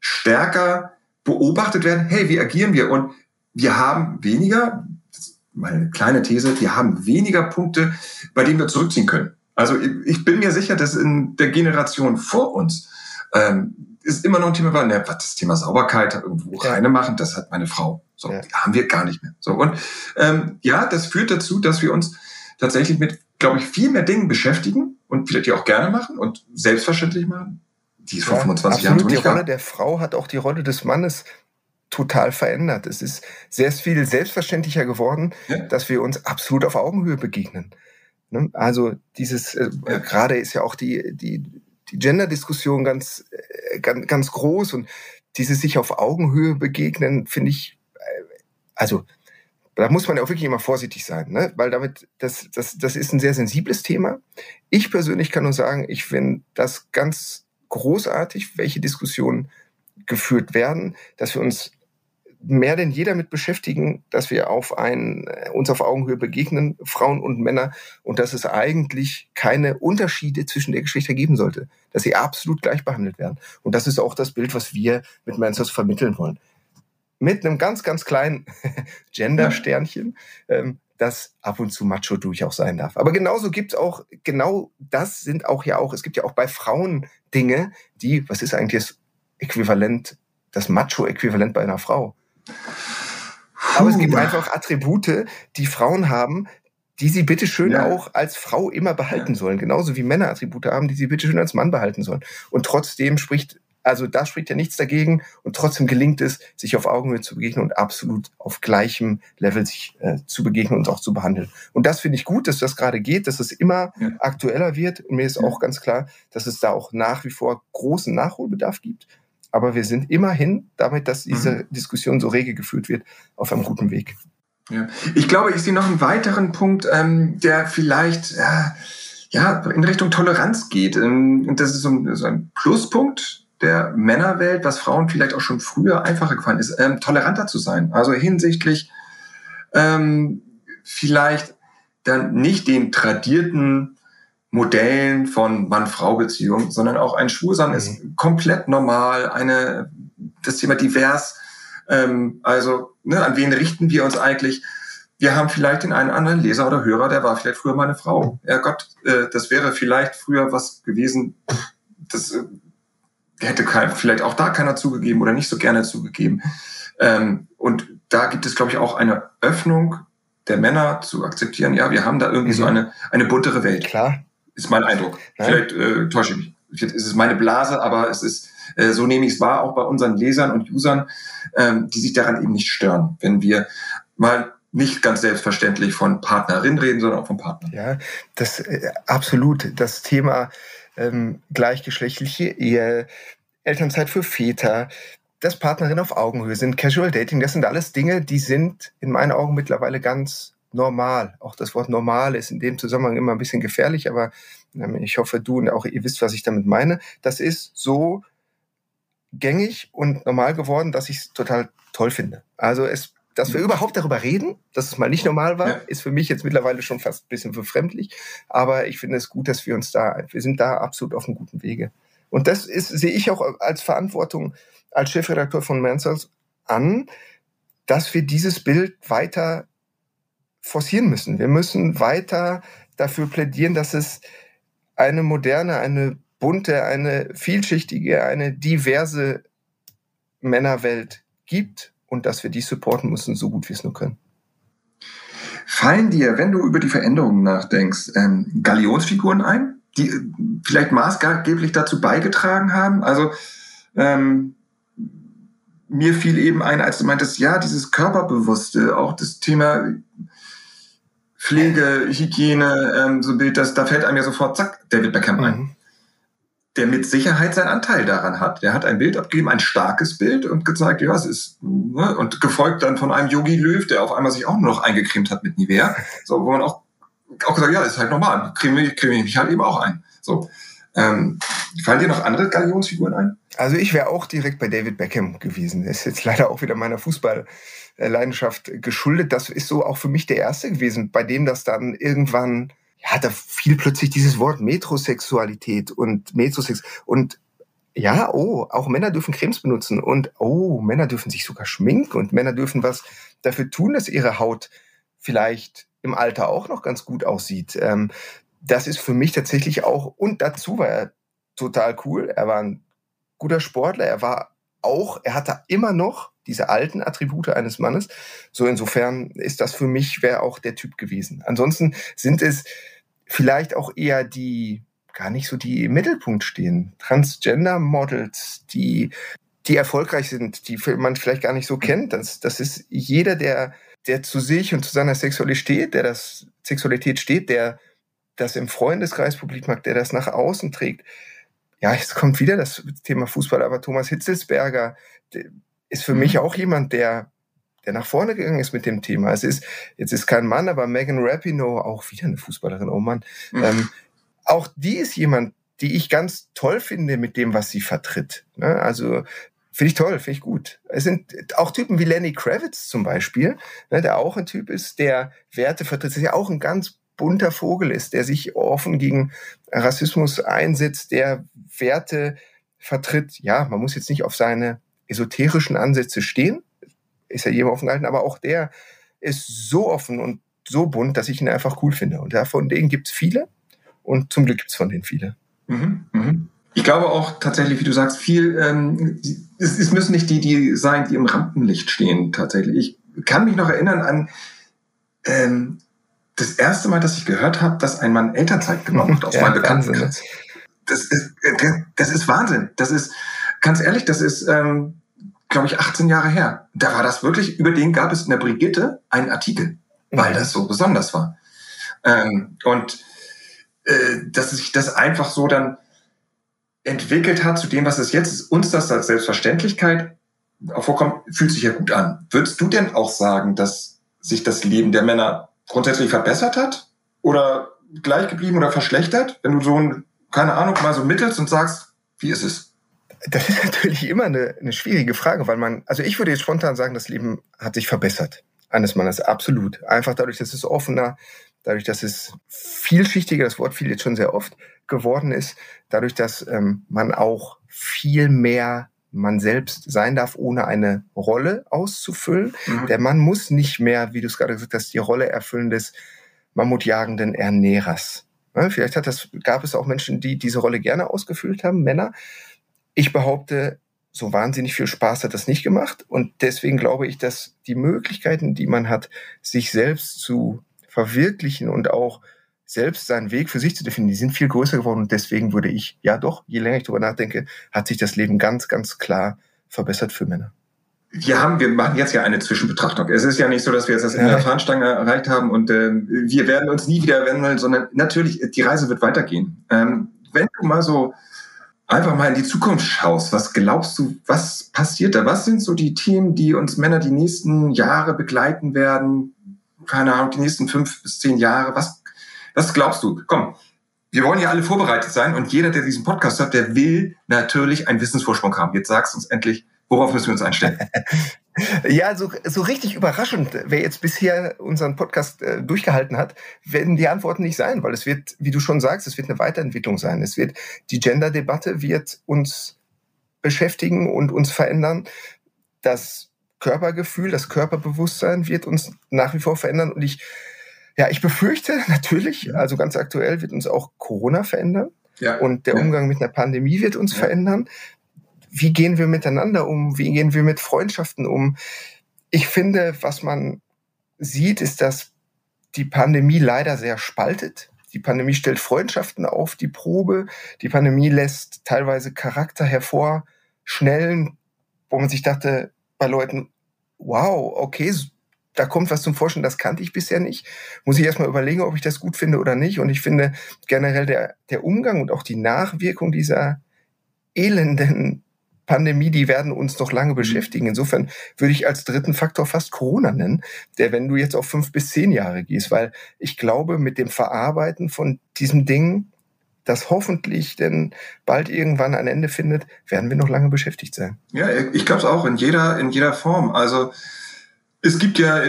stärker beobachtet werden. Hey, wie agieren wir? Und wir haben weniger, meine kleine These, wir haben weniger Punkte, bei denen wir zurückziehen können. Also ich bin mir sicher, dass in der Generation vor uns ähm, ist immer noch ein Thema, weil ne, das Thema Sauberkeit irgendwo ja. reine machen, das hat meine Frau. So, ja. haben wir gar nicht mehr. So und ähm, ja, das führt dazu, dass wir uns tatsächlich mit, glaube ich, viel mehr Dingen beschäftigen und vielleicht die auch gerne machen und selbstverständlich machen. Die ist vor ja, 25 Jahren so nicht Die Rolle der Frau hat auch die Rolle des Mannes total verändert. Es ist sehr viel selbstverständlicher geworden, ja. dass wir uns absolut auf Augenhöhe begegnen. Ne? Also dieses, äh, ja. gerade ist ja auch die, die, die Gender-Diskussion ganz, äh, ganz, ganz groß und dieses sich auf Augenhöhe begegnen, finde ich, äh, also da muss man ja auch wirklich immer vorsichtig sein, ne? weil damit, das, das, das ist ein sehr sensibles Thema. Ich persönlich kann nur sagen, ich finde das ganz großartig, welche Diskussionen geführt werden, dass wir uns mehr denn je damit beschäftigen, dass wir auf ein, äh, uns auf Augenhöhe begegnen, Frauen und Männer, und dass es eigentlich keine Unterschiede zwischen der Geschlechter geben sollte, dass sie absolut gleich behandelt werden. Und das ist auch das Bild, was wir mit Mansers vermitteln wollen. Mit einem ganz, ganz kleinen Gender-Sternchen, ähm, das ab und zu macho durchaus sein darf. Aber genauso gibt es auch, genau das sind auch ja auch, es gibt ja auch bei Frauen Dinge, die, was ist eigentlich das Äquivalent, das Macho-Äquivalent bei einer Frau? Aber es gibt einfach Attribute, die Frauen haben, die sie bitteschön ja. auch als Frau immer behalten sollen. Genauso wie Männer Attribute haben, die sie bitteschön als Mann behalten sollen. Und trotzdem spricht, also da spricht ja nichts dagegen und trotzdem gelingt es, sich auf Augenhöhe zu begegnen und absolut auf gleichem Level sich äh, zu begegnen und auch zu behandeln. Und das finde ich gut, dass das gerade geht, dass es immer ja. aktueller wird. Und mir ist ja. auch ganz klar, dass es da auch nach wie vor großen Nachholbedarf gibt. Aber wir sind immerhin damit, dass diese mhm. Diskussion so rege geführt wird, auf einem guten Weg. Ja. Ich glaube, ich sehe noch einen weiteren Punkt, ähm, der vielleicht äh, ja, in Richtung Toleranz geht. Ähm, und das ist so, so, ein Pluspunkt der Männerwelt, was Frauen vielleicht auch schon früher einfacher gefallen ist, ähm, toleranter zu sein. Also hinsichtlich ähm, vielleicht dann nicht den tradierten Modellen von Mann-Frau-Beziehung, sondern auch ein Schwulsein mhm. ist komplett normal. Eine, das Thema divers, ähm, also ne, an wen richten wir uns eigentlich? Wir haben vielleicht den einen anderen Leser oder Hörer, der war vielleicht früher mal eine Frau. Ja Gott, äh, das wäre vielleicht früher was gewesen, das äh, hätte kein, vielleicht auch da keiner zugegeben oder nicht so gerne zugegeben. Ähm, und da gibt es, glaube ich, auch eine Öffnung der Männer zu akzeptieren, ja, wir haben da irgendwie mhm. so eine, eine buntere Welt. Klar. Ist mein Eindruck. Nein. Vielleicht äh, täusche ich mich. Vielleicht ist es meine Blase, aber es ist, äh, so nehme ich es wahr, auch bei unseren Lesern und Usern, ähm, die sich daran eben nicht stören, wenn wir mal nicht ganz selbstverständlich von Partnerin reden, sondern auch vom Partner. Ja, das äh, absolut. Das Thema ähm, gleichgeschlechtliche Ehe, Elternzeit für Väter, dass Partnerin auf Augenhöhe sind, Casual Dating, das sind alles Dinge, die sind in meinen Augen mittlerweile ganz normal. Auch das Wort normal ist in dem Zusammenhang immer ein bisschen gefährlich, aber ähm, ich hoffe, du und auch ihr wisst, was ich damit meine. Das ist so gängig und normal geworden, dass ich es total toll finde. Also es, dass wir überhaupt darüber reden, dass es mal nicht normal war, ja. ist für mich jetzt mittlerweile schon fast ein bisschen befremdlich. Aber ich finde es gut, dass wir uns da, wir sind da absolut auf einem guten Wege. Und das ist, sehe ich auch als Verantwortung als Chefredakteur von Mansels an, dass wir dieses Bild weiter forcieren müssen. Wir müssen weiter dafür plädieren, dass es eine moderne, eine bunte, eine vielschichtige, eine diverse Männerwelt gibt und dass wir die supporten müssen, so gut wir es nur können. Fallen dir, wenn du über die Veränderungen nachdenkst, ähm, Galionsfiguren ein, die äh, vielleicht maßgeblich dazu beigetragen haben? Also ähm, mir fiel eben ein, als du meintest, ja, dieses Körperbewusste, auch das Thema Pflege, Hygiene, ähm, so Bild, das, da fällt einem ja sofort, zack, David Beckham ein. Mhm. Der mit Sicherheit seinen Anteil daran hat. Der hat ein Bild abgegeben, ein starkes Bild und gezeigt, ja, es ist, ne, und gefolgt dann von einem Yogi Löw, der auf einmal sich auch nur noch eingecremt hat mit Nivea. So, wo man auch, auch gesagt, ja, ist halt normal, creme, creme ich mich halt eben auch ein. So. Ähm, fallen dir noch andere Galionsfiguren ein? Also ich wäre auch direkt bei David Beckham gewesen. Der ist jetzt leider auch wieder meiner Fußballleidenschaft geschuldet. Das ist so auch für mich der erste gewesen, bei dem das dann irgendwann, ja, da fiel plötzlich dieses Wort Metrosexualität und Metrosex und ja, oh, auch Männer dürfen Cremes benutzen und oh, Männer dürfen sich sogar schminken und Männer dürfen was dafür tun, dass ihre Haut vielleicht im Alter auch noch ganz gut aussieht. Ähm, das ist für mich tatsächlich auch, und dazu war er total cool. Er war ein guter Sportler, er war auch, er hatte immer noch diese alten Attribute eines Mannes. So insofern ist das für mich, wäre auch der Typ gewesen. Ansonsten sind es vielleicht auch eher die, gar nicht so die im Mittelpunkt stehen. Transgender-Models, die, die erfolgreich sind, die man vielleicht gar nicht so kennt. Das, das ist jeder, der, der zu sich und zu seiner Sexualität steht, der das Sexualität steht, der das im Freundeskreis publik macht, der das nach außen trägt. Ja, jetzt kommt wieder das Thema Fußball, aber Thomas Hitzelsberger ist für mhm. mich auch jemand, der, der nach vorne gegangen ist mit dem Thema. Es ist, jetzt ist kein Mann, aber Megan Rapinoe, auch wieder eine Fußballerin, oh Mann. Mhm. Ähm, auch die ist jemand, die ich ganz toll finde mit dem, was sie vertritt. Ne? Also Finde ich toll, finde ich gut. Es sind auch Typen wie Lenny Kravitz zum Beispiel, ne, der auch ein Typ ist, der Werte vertritt, der ja auch ein ganz bunter Vogel ist, der sich offen gegen Rassismus einsetzt, der Werte vertritt. Ja, man muss jetzt nicht auf seine esoterischen Ansätze stehen, ist ja jedem offen gehalten, aber auch der ist so offen und so bunt, dass ich ihn einfach cool finde. Und davon denen gibt's viele und zum Glück gibt's von denen viele. Mhm, mhm. Ich glaube auch tatsächlich, wie du sagst, viel, ähm, es, es müssen nicht die, die sein, die im Rampenlicht stehen, tatsächlich. Ich kann mich noch erinnern an ähm, das erste Mal, dass ich gehört habe, dass ein Mann Elternzeit genommen hat aus ja, meinem Bekanntenkreis. Das ist, äh, das ist Wahnsinn. Das ist, ganz ehrlich, das ist, ähm, glaube ich, 18 Jahre her. Da war das wirklich, über den gab es in der Brigitte einen Artikel, weil das so besonders war. Ähm, und äh, dass sich das einfach so dann entwickelt hat zu dem, was es jetzt ist, uns das als Selbstverständlichkeit vorkommt, fühlt sich ja gut an. Würdest du denn auch sagen, dass sich das Leben der Männer grundsätzlich verbessert hat oder gleich geblieben oder verschlechtert? Wenn du so ein, keine Ahnung, mal so mittelst und sagst, wie ist es? Das ist natürlich immer eine, eine schwierige Frage, weil man, also ich würde jetzt spontan sagen, das Leben hat sich verbessert eines Mannes, absolut. Einfach dadurch, dass es offener, dadurch, dass es vielschichtiger, das Wort fiel jetzt schon sehr oft, geworden ist, dadurch, dass ähm, man auch viel mehr man selbst sein darf, ohne eine Rolle auszufüllen. Mhm. Der Mann muss nicht mehr, wie du es gerade gesagt hast, die Rolle erfüllen des mammutjagenden Ernährers. Ja, vielleicht hat das, gab es auch Menschen, die diese Rolle gerne ausgefüllt haben, Männer. Ich behaupte, so wahnsinnig viel Spaß hat das nicht gemacht. Und deswegen glaube ich, dass die Möglichkeiten, die man hat, sich selbst zu verwirklichen und auch selbst seinen Weg für sich zu definieren, die sind viel größer geworden. Und deswegen würde ich, ja doch, je länger ich darüber nachdenke, hat sich das Leben ganz, ganz klar verbessert für Männer. Wir haben, wir machen jetzt ja eine Zwischenbetrachtung. Es ist ja nicht so, dass wir jetzt das Ende der Fahnenstange erreicht haben und äh, wir werden uns nie wieder wenden, sondern natürlich, die Reise wird weitergehen. Ähm, wenn du mal so einfach mal in die Zukunft schaust, was glaubst du, was passiert da? Was sind so die Themen, die uns Männer die nächsten Jahre begleiten werden? Keine Ahnung, die nächsten fünf bis zehn Jahre. Was was glaubst du? Komm, wir wollen ja alle vorbereitet sein und jeder, der diesen Podcast hat, der will natürlich einen Wissensvorsprung haben. Jetzt sagst uns endlich, worauf müssen wir uns einstellen? ja, so, so richtig überraschend, wer jetzt bisher unseren Podcast äh, durchgehalten hat, werden die Antworten nicht sein, weil es wird, wie du schon sagst, es wird eine Weiterentwicklung sein. Es wird, die Gender-Debatte wird uns beschäftigen und uns verändern. Das Körpergefühl, das Körperbewusstsein wird uns nach wie vor verändern und ich ja, ich befürchte natürlich, also ganz aktuell wird uns auch Corona verändern. Ja. Und der Umgang mit einer Pandemie wird uns ja. verändern. Wie gehen wir miteinander um? Wie gehen wir mit Freundschaften um? Ich finde, was man sieht, ist, dass die Pandemie leider sehr spaltet. Die Pandemie stellt Freundschaften auf die Probe. Die Pandemie lässt teilweise Charakter hervorschnellen, wo man sich dachte bei Leuten, wow, okay, da kommt was zum Vorschein, das kannte ich bisher nicht. Muss ich erstmal überlegen, ob ich das gut finde oder nicht. Und ich finde generell der, der Umgang und auch die Nachwirkung dieser elenden Pandemie, die werden uns noch lange beschäftigen. Insofern würde ich als dritten Faktor fast Corona nennen, der, wenn du jetzt auf fünf bis zehn Jahre gehst, weil ich glaube, mit dem Verarbeiten von diesem Ding, das hoffentlich denn bald irgendwann ein Ende findet, werden wir noch lange beschäftigt sein. Ja, ich glaube es auch in jeder, in jeder Form. Also es gibt ja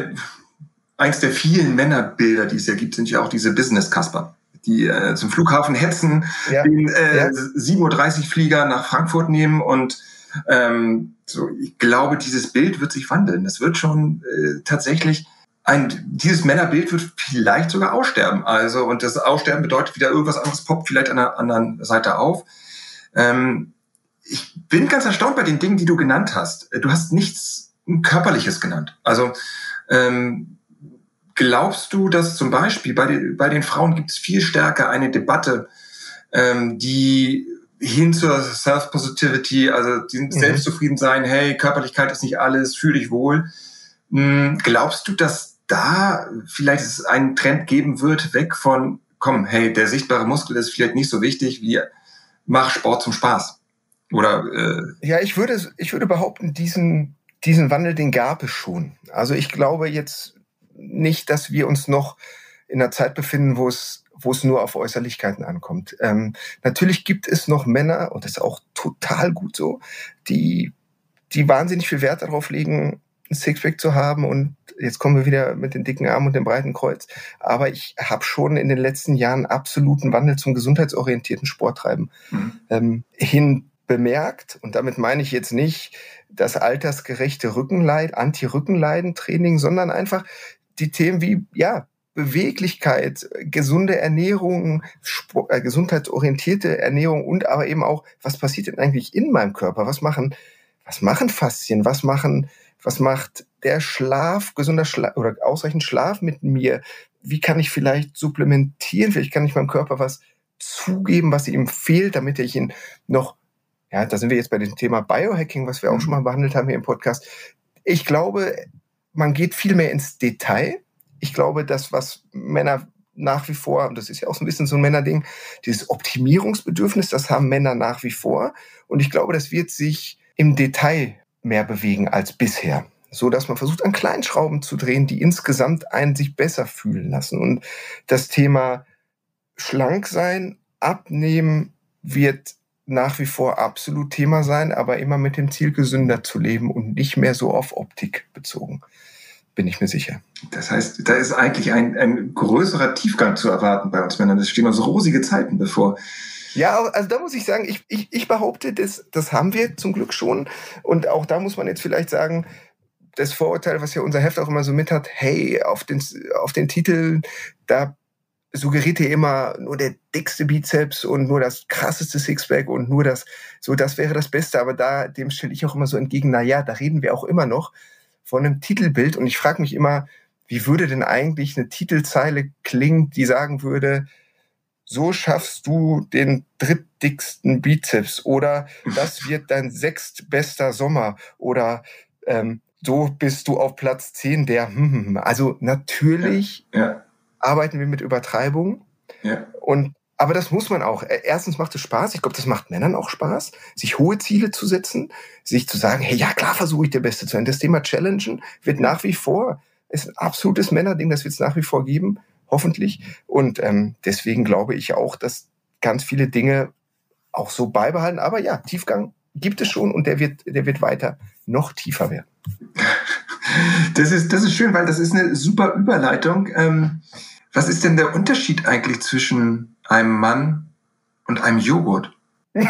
eins der vielen Männerbilder, die es ja gibt, sind ja auch diese Business-Kasper, die äh, zum Flughafen hetzen, ja. den äh, ja. 7.30 Uhr Flieger nach Frankfurt nehmen und ähm, so, ich glaube, dieses Bild wird sich wandeln. Das wird schon äh, tatsächlich ein, dieses Männerbild wird vielleicht sogar aussterben. Also, und das Aussterben bedeutet wieder irgendwas anderes poppt vielleicht an der anderen Seite auf. Ähm, ich bin ganz erstaunt bei den Dingen, die du genannt hast. Du hast nichts Körperliches genannt. Also ähm, glaubst du, dass zum Beispiel bei, den, bei den Frauen gibt es viel stärker eine Debatte, ähm, die hin zur Self-Positivity, also die mhm. selbstzufrieden sein, hey, Körperlichkeit ist nicht alles, fühle dich wohl. Hm, glaubst du, dass da vielleicht es einen Trend geben wird, weg von, komm, hey, der sichtbare Muskel ist vielleicht nicht so wichtig wie mach Sport zum Spaß? Oder äh ja, ich würde ich würde behaupten, diesen diesen Wandel, den gab es schon. Also ich glaube jetzt nicht, dass wir uns noch in einer Zeit befinden, wo es, wo es nur auf Äußerlichkeiten ankommt. Ähm, natürlich gibt es noch Männer, und das ist auch total gut so, die, die wahnsinnig viel Wert darauf legen, ein Sixpack zu haben und jetzt kommen wir wieder mit den dicken Armen und dem breiten Kreuz. Aber ich habe schon in den letzten Jahren absoluten Wandel zum gesundheitsorientierten Sporttreiben mhm. ähm, hin bemerkt. Und damit meine ich jetzt nicht das altersgerechte Rückenleid, Anti-Rückenleiden-Training, sondern einfach die Themen wie, ja, Beweglichkeit, gesunde Ernährung, Sport, äh, gesundheitsorientierte Ernährung und aber eben auch, was passiert denn eigentlich in meinem Körper? Was machen, was machen Faszien? Was machen, was macht der Schlaf, gesunder Schlaf oder ausreichend Schlaf mit mir? Wie kann ich vielleicht supplementieren? Vielleicht kann ich meinem Körper was zugeben, was ihm fehlt, damit ich ihn noch, ja, da sind wir jetzt bei dem Thema Biohacking, was wir auch mhm. schon mal behandelt haben hier im Podcast. Ich glaube, man geht viel mehr ins Detail ich glaube, das, was Männer nach wie vor, und das ist ja auch so ein bisschen so ein Männerding, dieses Optimierungsbedürfnis, das haben Männer nach wie vor. Und ich glaube, das wird sich im Detail mehr bewegen als bisher. So dass man versucht, an kleinen Schrauben zu drehen, die insgesamt einen sich besser fühlen lassen. Und das Thema schlank sein, abnehmen wird nach wie vor absolut Thema sein, aber immer mit dem Ziel, gesünder zu leben und nicht mehr so auf Optik bezogen bin ich mir sicher. Das heißt, da ist eigentlich ein, ein größerer Tiefgang zu erwarten bei uns Männern. Es stehen uns rosige Zeiten bevor. Ja, also da muss ich sagen, ich, ich, ich behaupte, das, das haben wir zum Glück schon. Und auch da muss man jetzt vielleicht sagen, das Vorurteil, was ja unser Heft auch immer so mit hat, hey, auf den, auf den Titeln, da suggeriert ihr immer nur der dickste Bizeps und nur das krasseste Sixpack und nur das, so das wäre das Beste. Aber da, dem stelle ich auch immer so entgegen, na ja, da reden wir auch immer noch von einem Titelbild und ich frage mich immer, wie würde denn eigentlich eine Titelzeile klingen, die sagen würde, so schaffst du den drittdicksten Bizeps oder das wird dein sechstbester Sommer oder ähm, so bist du auf Platz 10 der. Hm, hm, hm. Also natürlich ja, ja. Arbeiten wir mit Übertreibung. Ja. Und aber das muss man auch. Erstens macht es Spaß. Ich glaube, das macht Männern auch Spaß, sich hohe Ziele zu setzen, sich zu sagen, hey, ja klar, versuche ich der Beste zu sein. Das Thema Challengen wird nach wie vor, ist ein absolutes Männerding, das wird es nach wie vor geben, hoffentlich. Und ähm, deswegen glaube ich auch, dass ganz viele Dinge auch so beibehalten. Aber ja, Tiefgang gibt es schon und der wird, der wird weiter noch tiefer werden. Das ist, das ist schön, weil das ist eine super Überleitung. Ähm, was ist denn der Unterschied eigentlich zwischen einem Mann und einem Joghurt.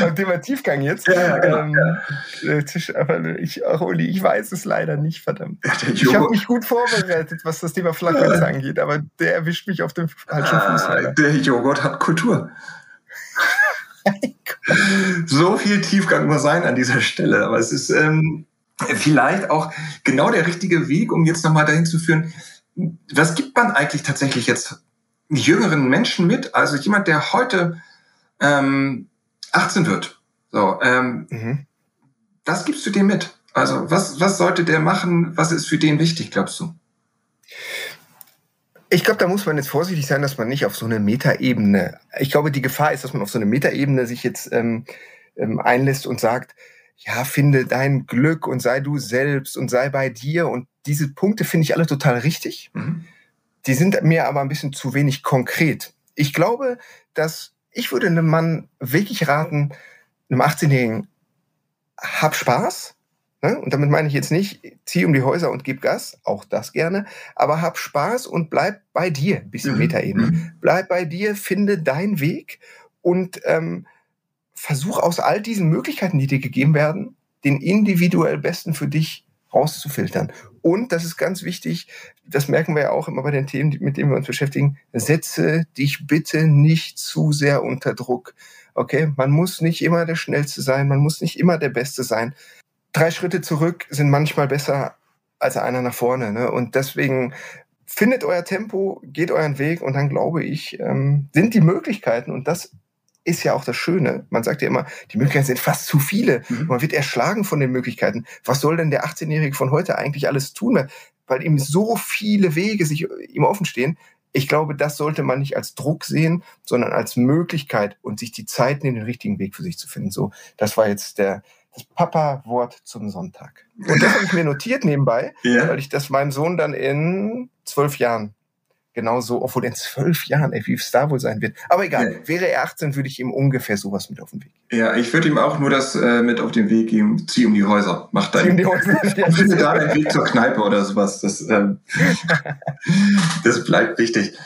Beim Thema Tiefgang jetzt. Ja, ja, genau, ähm, ja. Aber ich, ach, Uli, ich weiß es leider nicht, verdammt. ich habe mich gut vorbereitet, was das Thema Flachwitz angeht, aber der erwischt mich auf dem falschen ah, Fuß. Der Joghurt hat Kultur. so viel Tiefgang muss sein an dieser Stelle, aber es ist ähm, vielleicht auch genau der richtige Weg, um jetzt nochmal dahin zu führen, was gibt man eigentlich tatsächlich jetzt jüngeren Menschen mit? Also jemand, der heute ähm, 18 wird. So, ähm, mhm. was gibst du dem mit? Also was, was sollte der machen? Was ist für den wichtig, glaubst du? Ich glaube, da muss man jetzt vorsichtig sein, dass man nicht auf so eine Metaebene, ich glaube, die Gefahr ist, dass man auf so eine Metaebene sich jetzt ähm, ähm, einlässt und sagt, ja, finde dein Glück und sei du selbst und sei bei dir. Und diese Punkte finde ich alle total richtig. Mhm. Die sind mir aber ein bisschen zu wenig konkret. Ich glaube, dass ich würde einem Mann wirklich raten, einem 18-Jährigen, hab Spaß. Ne? Und damit meine ich jetzt nicht, zieh um die Häuser und gib Gas, auch das gerne, aber hab Spaß und bleib bei dir, bisschen mhm. Metaebene. Mhm. Bleib bei dir, finde deinen Weg und ähm, versuch aus all diesen Möglichkeiten, die dir gegeben werden, den individuell besten für dich rauszufiltern. Und das ist ganz wichtig, das merken wir ja auch immer bei den Themen, mit denen wir uns beschäftigen, setze dich bitte nicht zu sehr unter Druck. Okay, man muss nicht immer der Schnellste sein, man muss nicht immer der Beste sein. Drei Schritte zurück sind manchmal besser als einer nach vorne. Ne? Und deswegen findet euer Tempo, geht euren Weg und dann glaube ich, ähm, sind die Möglichkeiten, und das ist ja auch das Schöne. Man sagt ja immer, die Möglichkeiten sind fast zu viele. Mhm. Man wird erschlagen von den Möglichkeiten. Was soll denn der 18-Jährige von heute eigentlich alles tun? Weil ihm so viele Wege sich ihm offen stehen. Ich glaube, das sollte man nicht als Druck sehen, sondern als Möglichkeit und sich die Zeit nehmen, den richtigen Weg für sich zu finden. So, das war jetzt der, Das Papa-Wort zum Sonntag. Und das habe ich mir notiert nebenbei, ja. weil ich das meinem Sohn dann in zwölf Jahren genauso, obwohl in zwölf Jahren, ey, wie es da wohl sein wird. Aber egal, ja. wäre er 18, würde ich ihm ungefähr sowas mit auf den Weg geben. Ja, ich würde ihm auch nur das äh, mit auf den Weg geben, zieh um die Häuser, mach dein, zieh um die Häuser. finde da einen Weg zur Kneipe oder sowas. Das, ähm, das bleibt wichtig.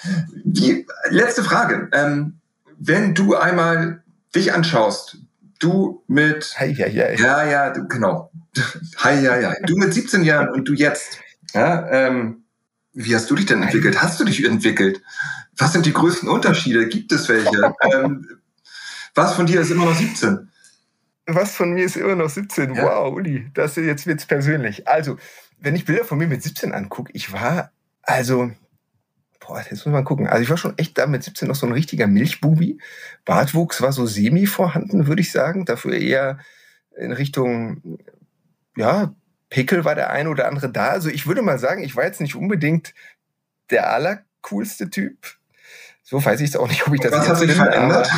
Die letzte Frage. Ähm, wenn du einmal dich anschaust, du mit, hi, hi, hi. ja, ja, du, genau, hi, ja, ja, du mit 17 Jahren und du jetzt, ja, ähm, wie hast du dich denn entwickelt? Hast du dich entwickelt? Was sind die größten Unterschiede? Gibt es welche? ähm, was von dir ist immer noch 17? Was von mir ist immer noch 17? Ja. Wow, Uli, das jetzt wird's persönlich. Also, wenn ich Bilder von mir mit 17 angucke, ich war, also, boah, jetzt muss man gucken. Also ich war schon echt da mit 17 noch so ein richtiger Milchbubi. Bartwuchs war so semi vorhanden, würde ich sagen. Dafür eher in Richtung, ja, Pickel war der eine oder andere da. Also ich würde mal sagen, ich war jetzt nicht unbedingt der allercoolste Typ. So weiß ich es auch nicht, ob ich das Was hat sich verändert?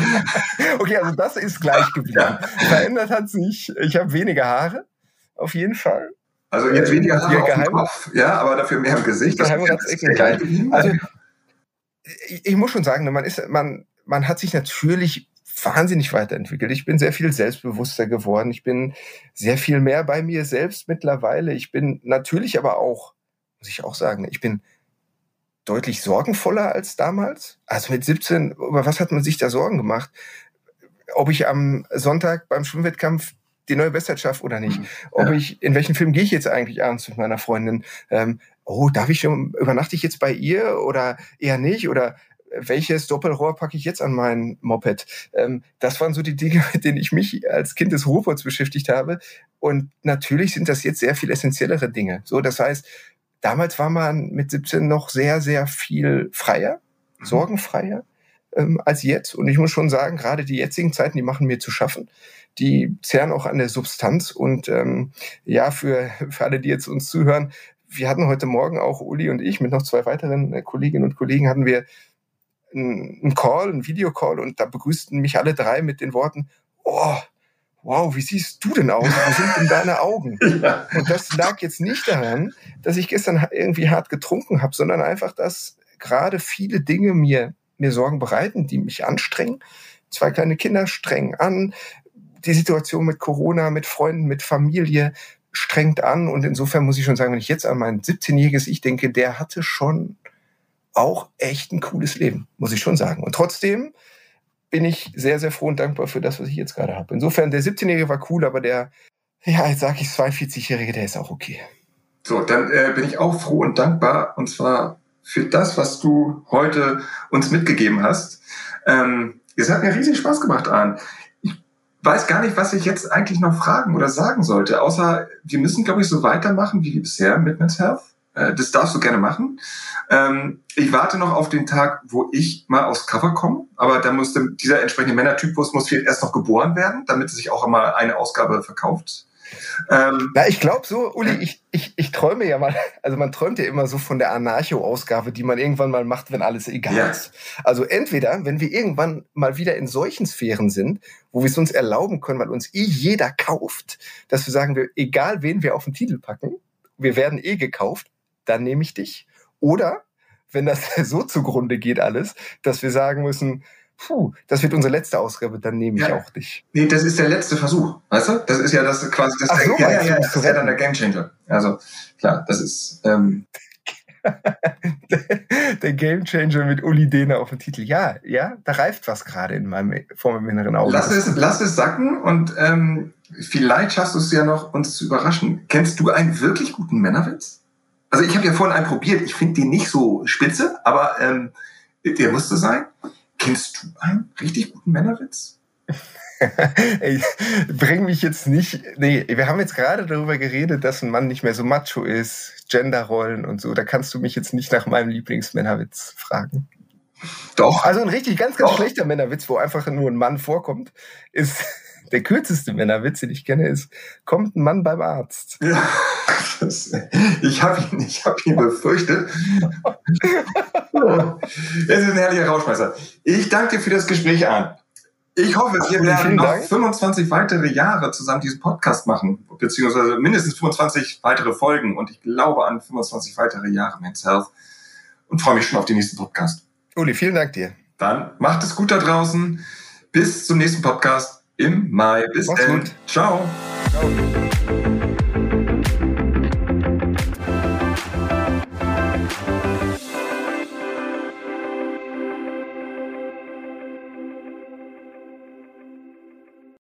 okay, also das ist gleich geblieben. Ja. Verändert hat sich, ich habe weniger Haare, auf jeden Fall. Also jetzt weniger Haare auf dem Kopf, ja, aber dafür mehr im Gesicht. Das also, ich, ich muss schon sagen, man ist, man, man hat sich natürlich wahnsinnig weiterentwickelt. Ich bin sehr viel selbstbewusster geworden. Ich bin sehr viel mehr bei mir selbst mittlerweile. Ich bin natürlich aber auch, muss ich auch sagen, ich bin deutlich sorgenvoller als damals. Also mit 17, über was hat man sich da Sorgen gemacht? Ob ich am Sonntag beim Schwimmwettkampf die neue Bestzeit schaffe oder nicht? Mhm. Ob ich, in welchen Film gehe ich jetzt eigentlich abends mit meiner Freundin? Ähm, oh, darf ich schon, übernachte ich jetzt bei ihr oder eher nicht? Oder welches Doppelrohr packe ich jetzt an mein Moped? Ähm, das waren so die Dinge, mit denen ich mich als Kind des Ruhrpots beschäftigt habe. Und natürlich sind das jetzt sehr viel essentiellere Dinge. So, das heißt, damals war man mit 17 noch sehr, sehr viel freier, mhm. sorgenfreier ähm, als jetzt. Und ich muss schon sagen, gerade die jetzigen Zeiten, die machen mir zu schaffen. Die zehren auch an der Substanz. Und ähm, ja, für, für alle, die jetzt uns zuhören, wir hatten heute Morgen auch Uli und ich mit noch zwei weiteren äh, Kolleginnen und Kollegen hatten wir ein Call, ein Videocall und da begrüßten mich alle drei mit den Worten, oh, wow, wie siehst du denn aus? Wo sind denn deine Augen? Ja. Und das lag jetzt nicht daran, dass ich gestern irgendwie hart getrunken habe, sondern einfach, dass gerade viele Dinge mir, mir Sorgen bereiten, die mich anstrengen. Zwei kleine Kinder strengen an. Die Situation mit Corona, mit Freunden, mit Familie strengt an. Und insofern muss ich schon sagen, wenn ich jetzt an mein 17-jähriges Ich denke, der hatte schon auch echt ein cooles Leben, muss ich schon sagen. Und trotzdem bin ich sehr, sehr froh und dankbar für das, was ich jetzt gerade habe. Insofern, der 17-Jährige war cool, aber der, ja, jetzt sage ich 42-Jährige, der ist auch okay. So, dann äh, bin ich auch froh und dankbar und zwar für das, was du heute uns mitgegeben hast. Ähm, es hat mir riesig Spaß gemacht, Arne. Ich weiß gar nicht, was ich jetzt eigentlich noch fragen oder sagen sollte, außer wir müssen, glaube ich, so weitermachen wie bisher mit Men's Health. Äh, das darfst du gerne machen. Ähm, ich warte noch auf den Tag, wo ich mal aufs Cover komme, aber da muss dieser entsprechende Männertypus muss erst noch geboren werden, damit sich auch immer eine Ausgabe verkauft. Ähm, Na, ich glaube so, Uli, ich, ich, ich träume ja mal, also man träumt ja immer so von der Anarcho-Ausgabe, die man irgendwann mal macht, wenn alles egal ja. ist. Also entweder, wenn wir irgendwann mal wieder in solchen Sphären sind, wo wir es uns erlauben können, weil uns eh jeder kauft, dass wir sagen, wir, egal wen wir auf den Titel packen, wir werden eh gekauft, dann nehme ich dich. Oder wenn das so zugrunde geht alles, dass wir sagen müssen, puh, das wird unsere letzte Ausgabe, dann nehme ich ja. auch dich. Nee, das ist der letzte Versuch, weißt du? Das ist ja das quasi das, Ach so, ja, ja, ja, das ist ja dann der Gamechanger. Also klar, das ist ähm, der Gamechanger mit Uli Dehner auf dem Titel. Ja, ja, da reift was gerade in meinem vor meinem inneren Auge. Lass es, lass es sacken und ähm, vielleicht schaffst du es ja noch, uns zu überraschen. Kennst du einen wirklich guten Männerwitz? Also ich habe ja vorhin einen probiert. Ich finde den nicht so spitze, aber ähm, der musste sein. Kennst du einen richtig guten Männerwitz? Ey, bring mich jetzt nicht. Nee, wir haben jetzt gerade darüber geredet, dass ein Mann nicht mehr so macho ist, Genderrollen und so. Da kannst du mich jetzt nicht nach meinem Lieblingsmännerwitz fragen. Doch. Also ein richtig ganz, ganz Doch. schlechter Männerwitz, wo einfach nur ein Mann vorkommt, ist der kürzeste Männerwitz, den ich kenne, ist, kommt ein Mann beim Arzt. Ja, das, ich habe ihn, ich hab ihn befürchtet. Es ist ein herrlicher Rauschmeister. Ich danke dir für das Gespräch an. Ich hoffe, wir werden noch Dank. 25 weitere Jahre zusammen diesen Podcast machen, beziehungsweise mindestens 25 weitere Folgen. Und ich glaube an 25 weitere Jahre Men's Health und freue mich schon auf den nächsten Podcast. Uli, vielen Dank dir. Dann macht es gut da draußen. Bis zum nächsten Podcast im Mai. Bis dann. Ciao. Ciao.